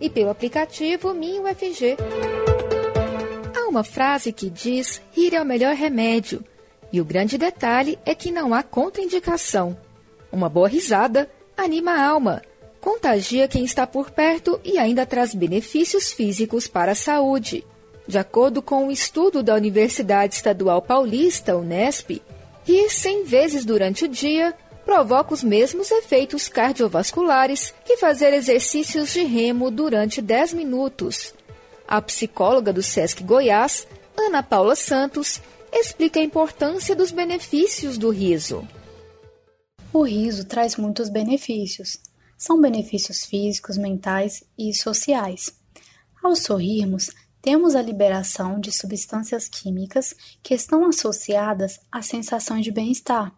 e pelo aplicativo MinUFG. Há uma frase que diz: rir é o melhor remédio. E o grande detalhe é que não há contraindicação. Uma boa risada anima a alma, contagia quem está por perto e ainda traz benefícios físicos para a saúde. De acordo com um estudo da Universidade Estadual Paulista, Unesp, rir 100 vezes durante o dia provoca os mesmos efeitos cardiovasculares que fazer exercícios de remo durante 10 minutos. A psicóloga do SESC Goiás, Ana Paula Santos, explica a importância dos benefícios do riso. O riso traz muitos benefícios. São benefícios físicos, mentais e sociais. Ao sorrirmos, temos a liberação de substâncias químicas que estão associadas à sensação de bem-estar,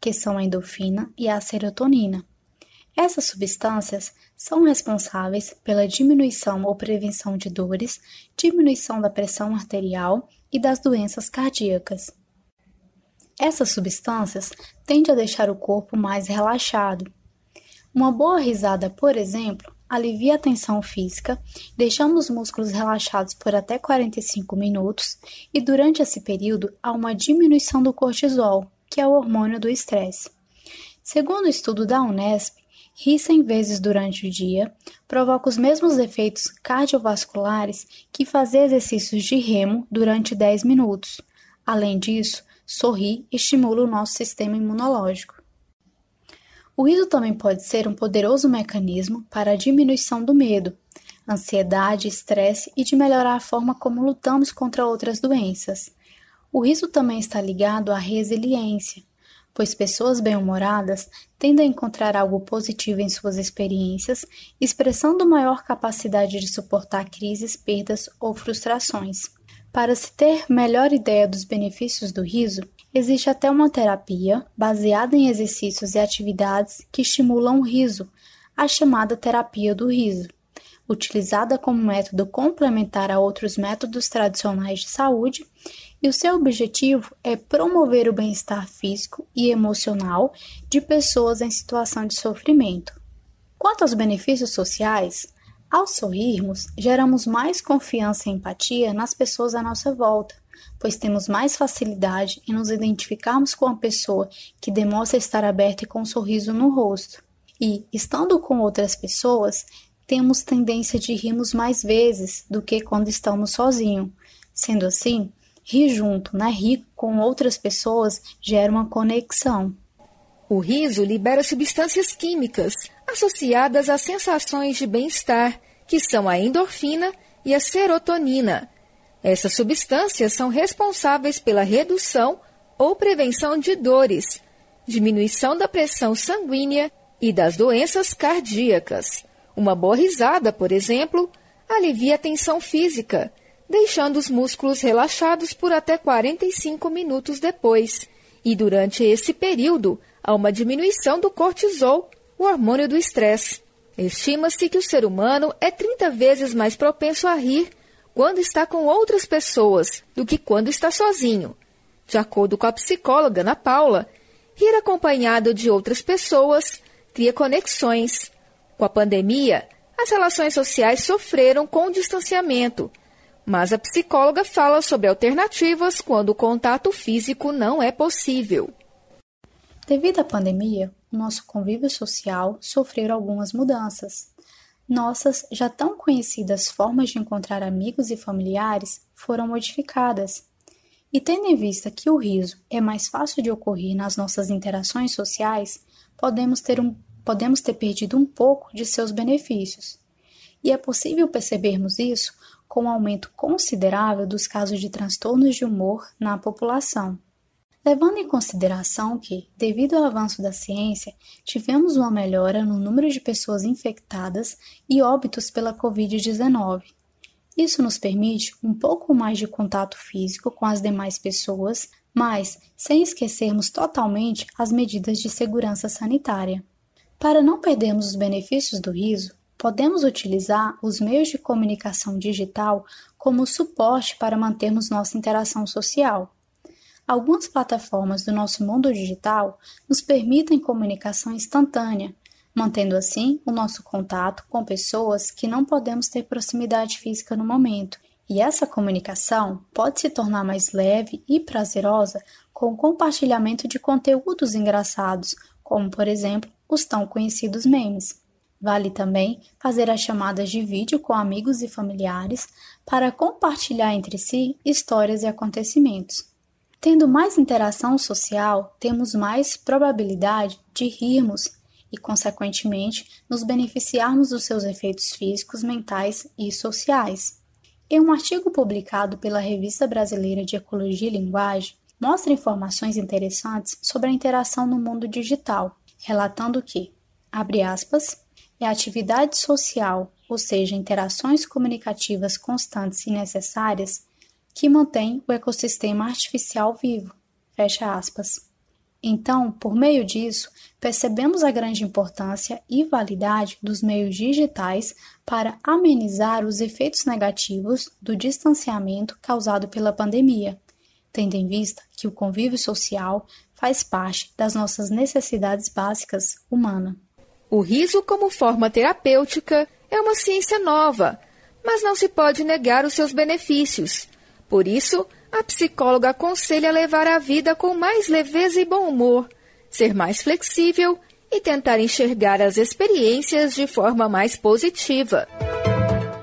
que são a endorfina e a serotonina. Essas substâncias são responsáveis pela diminuição ou prevenção de dores, diminuição da pressão arterial e das doenças cardíacas. Essas substâncias tendem a deixar o corpo mais relaxado. Uma boa risada, por exemplo, alivia a tensão física, deixando os músculos relaxados por até 45 minutos, e durante esse período há uma diminuição do cortisol, que é o hormônio do estresse. Segundo o estudo da Unesp, rir 100 vezes durante o dia provoca os mesmos efeitos cardiovasculares que fazer exercícios de remo durante 10 minutos. Além disso, sorrir estimula o nosso sistema imunológico. O riso também pode ser um poderoso mecanismo para a diminuição do medo, ansiedade, estresse e de melhorar a forma como lutamos contra outras doenças. O riso também está ligado à resiliência, pois pessoas bem-humoradas tendem a encontrar algo positivo em suas experiências, expressando maior capacidade de suportar crises, perdas ou frustrações. Para se ter melhor ideia dos benefícios do riso, existe até uma terapia baseada em exercícios e atividades que estimulam o riso, a chamada terapia do riso utilizada como método complementar a outros métodos tradicionais de saúde e o seu objetivo é promover o bem-estar físico e emocional de pessoas em situação de sofrimento. Quanto aos benefícios sociais, ao sorrirmos, geramos mais confiança e empatia nas pessoas à nossa volta, pois temos mais facilidade em nos identificarmos com a pessoa que demonstra estar aberta e com um sorriso no rosto. E, estando com outras pessoas, temos tendência de rirmos mais vezes do que quando estamos sozinhos. Sendo assim, Rir junto, né? Rir com outras pessoas gera uma conexão. O riso libera substâncias químicas associadas a sensações de bem-estar, que são a endorfina e a serotonina. Essas substâncias são responsáveis pela redução ou prevenção de dores, diminuição da pressão sanguínea e das doenças cardíacas. Uma boa risada, por exemplo, alivia a tensão física, deixando os músculos relaxados por até 45 minutos depois. E durante esse período, há uma diminuição do cortisol, o hormônio do estresse. Estima-se que o ser humano é 30 vezes mais propenso a rir quando está com outras pessoas do que quando está sozinho. De acordo com a psicóloga Ana Paula, rir acompanhado de outras pessoas cria conexões. Com a pandemia, as relações sociais sofreram com o distanciamento, mas a psicóloga fala sobre alternativas quando o contato físico não é possível. Devido à pandemia, nosso convívio social sofreu algumas mudanças. Nossas já tão conhecidas formas de encontrar amigos e familiares foram modificadas. E tendo em vista que o riso é mais fácil de ocorrer nas nossas interações sociais, podemos ter, um, podemos ter perdido um pouco de seus benefícios. E é possível percebermos isso com um aumento considerável dos casos de transtornos de humor na população. Levando em consideração que, devido ao avanço da ciência, tivemos uma melhora no número de pessoas infectadas e óbitos pela Covid-19. Isso nos permite um pouco mais de contato físico com as demais pessoas, mas sem esquecermos totalmente as medidas de segurança sanitária. Para não perdermos os benefícios do riso, podemos utilizar os meios de comunicação digital como suporte para mantermos nossa interação social. Algumas plataformas do nosso mundo digital nos permitem comunicação instantânea, mantendo assim o nosso contato com pessoas que não podemos ter proximidade física no momento. E essa comunicação pode se tornar mais leve e prazerosa com o compartilhamento de conteúdos engraçados, como por exemplo os tão conhecidos memes. Vale também fazer as chamadas de vídeo com amigos e familiares para compartilhar entre si histórias e acontecimentos. Tendo mais interação social, temos mais probabilidade de rirmos e, consequentemente, nos beneficiarmos dos seus efeitos físicos, mentais e sociais. Em um artigo publicado pela Revista Brasileira de Ecologia e Linguagem, mostra informações interessantes sobre a interação no mundo digital, relatando que, abre aspas, é a atividade social, ou seja, interações comunicativas constantes e necessárias, que mantém o ecossistema artificial vivo. Fecha aspas. Então, por meio disso, percebemos a grande importância e validade dos meios digitais para amenizar os efeitos negativos do distanciamento causado pela pandemia, tendo em vista que o convívio social faz parte das nossas necessidades básicas humanas. O riso como forma terapêutica é uma ciência nova, mas não se pode negar os seus benefícios. Por isso, a psicóloga aconselha levar a vida com mais leveza e bom humor, ser mais flexível e tentar enxergar as experiências de forma mais positiva.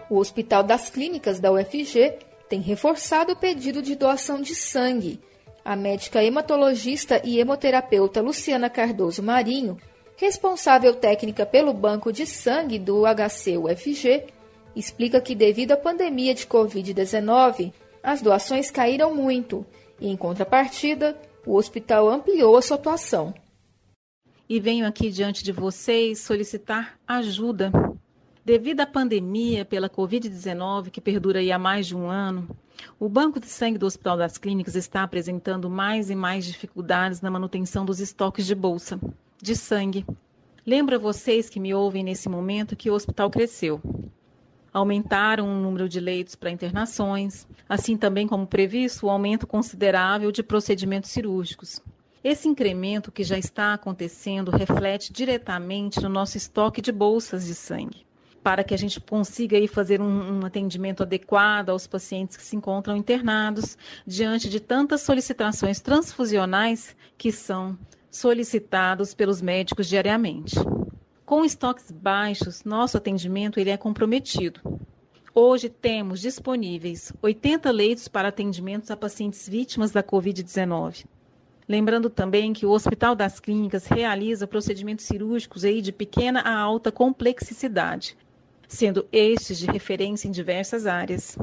O Hospital das Clínicas da UFG tem reforçado o pedido de doação de sangue. A médica hematologista e hemoterapeuta Luciana Cardoso Marinho, responsável técnica pelo Banco de Sangue do HC-UFG, explica que devido à pandemia de Covid-19, as doações caíram muito e, em contrapartida, o hospital ampliou a sua atuação. E venho aqui diante de vocês solicitar ajuda. Devido à pandemia pela Covid-19, que perdura há mais de um ano, o Banco de Sangue do Hospital das Clínicas está apresentando mais e mais dificuldades na manutenção dos estoques de bolsa de sangue. Lembro a vocês que me ouvem nesse momento que o hospital cresceu aumentaram o número de leitos para internações, assim também como previsto o aumento considerável de procedimentos cirúrgicos. Esse incremento que já está acontecendo reflete diretamente no nosso estoque de bolsas de sangue, para que a gente consiga aí fazer um, um atendimento adequado aos pacientes que se encontram internados diante de tantas solicitações transfusionais que são solicitados pelos médicos diariamente. Com estoques baixos, nosso atendimento ele é comprometido. Hoje temos disponíveis 80 leitos para atendimentos a pacientes vítimas da Covid-19. Lembrando também que o Hospital das Clínicas realiza procedimentos cirúrgicos aí de pequena a alta complexidade, sendo estes de referência em diversas áreas.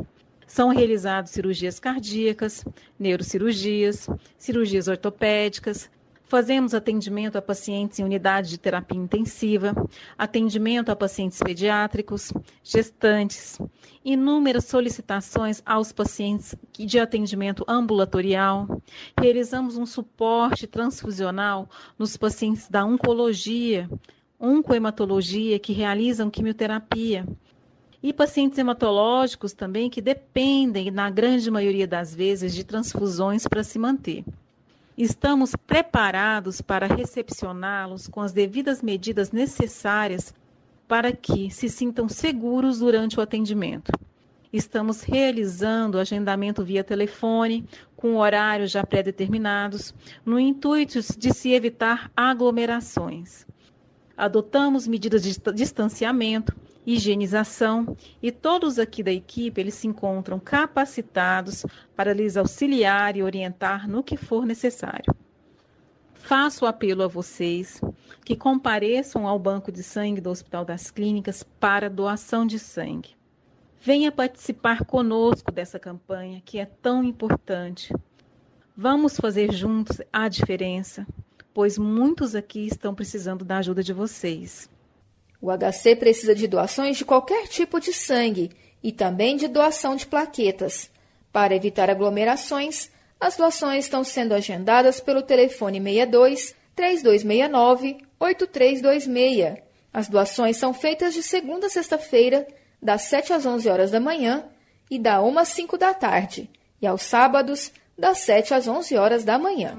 São realizadas cirurgias cardíacas, neurocirurgias, cirurgias ortopédicas, Fazemos atendimento a pacientes em unidade de terapia intensiva, atendimento a pacientes pediátricos, gestantes, inúmeras solicitações aos pacientes de atendimento ambulatorial. Realizamos um suporte transfusional nos pacientes da oncologia, oncohematologia que realizam quimioterapia. E pacientes hematológicos também que dependem, na grande maioria das vezes, de transfusões para se manter. Estamos preparados para recepcioná-los com as devidas medidas necessárias para que se sintam seguros durante o atendimento. Estamos realizando agendamento via telefone, com horários já pré-determinados, no intuito de se evitar aglomerações. Adotamos medidas de distanciamento higienização e todos aqui da equipe eles se encontram capacitados para lhes auxiliar e orientar no que for necessário. Faço apelo a vocês que compareçam ao banco de sangue do Hospital das Clínicas para doação de sangue. Venha participar conosco dessa campanha que é tão importante. Vamos fazer juntos a diferença, pois muitos aqui estão precisando da ajuda de vocês. O HC precisa de doações de qualquer tipo de sangue e também de doação de plaquetas. Para evitar aglomerações, as doações estão sendo agendadas pelo telefone 62 3269 8326. As doações são feitas de segunda a sexta-feira, das 7 às 11 horas da manhã e da 1 às 5 da tarde, e aos sábados, das 7 às 11 horas da manhã.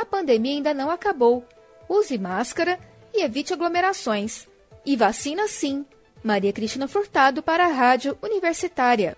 A pandemia ainda não acabou. Use máscara e evite aglomerações. E vacina sim! Maria Cristina Furtado para a Rádio Universitária.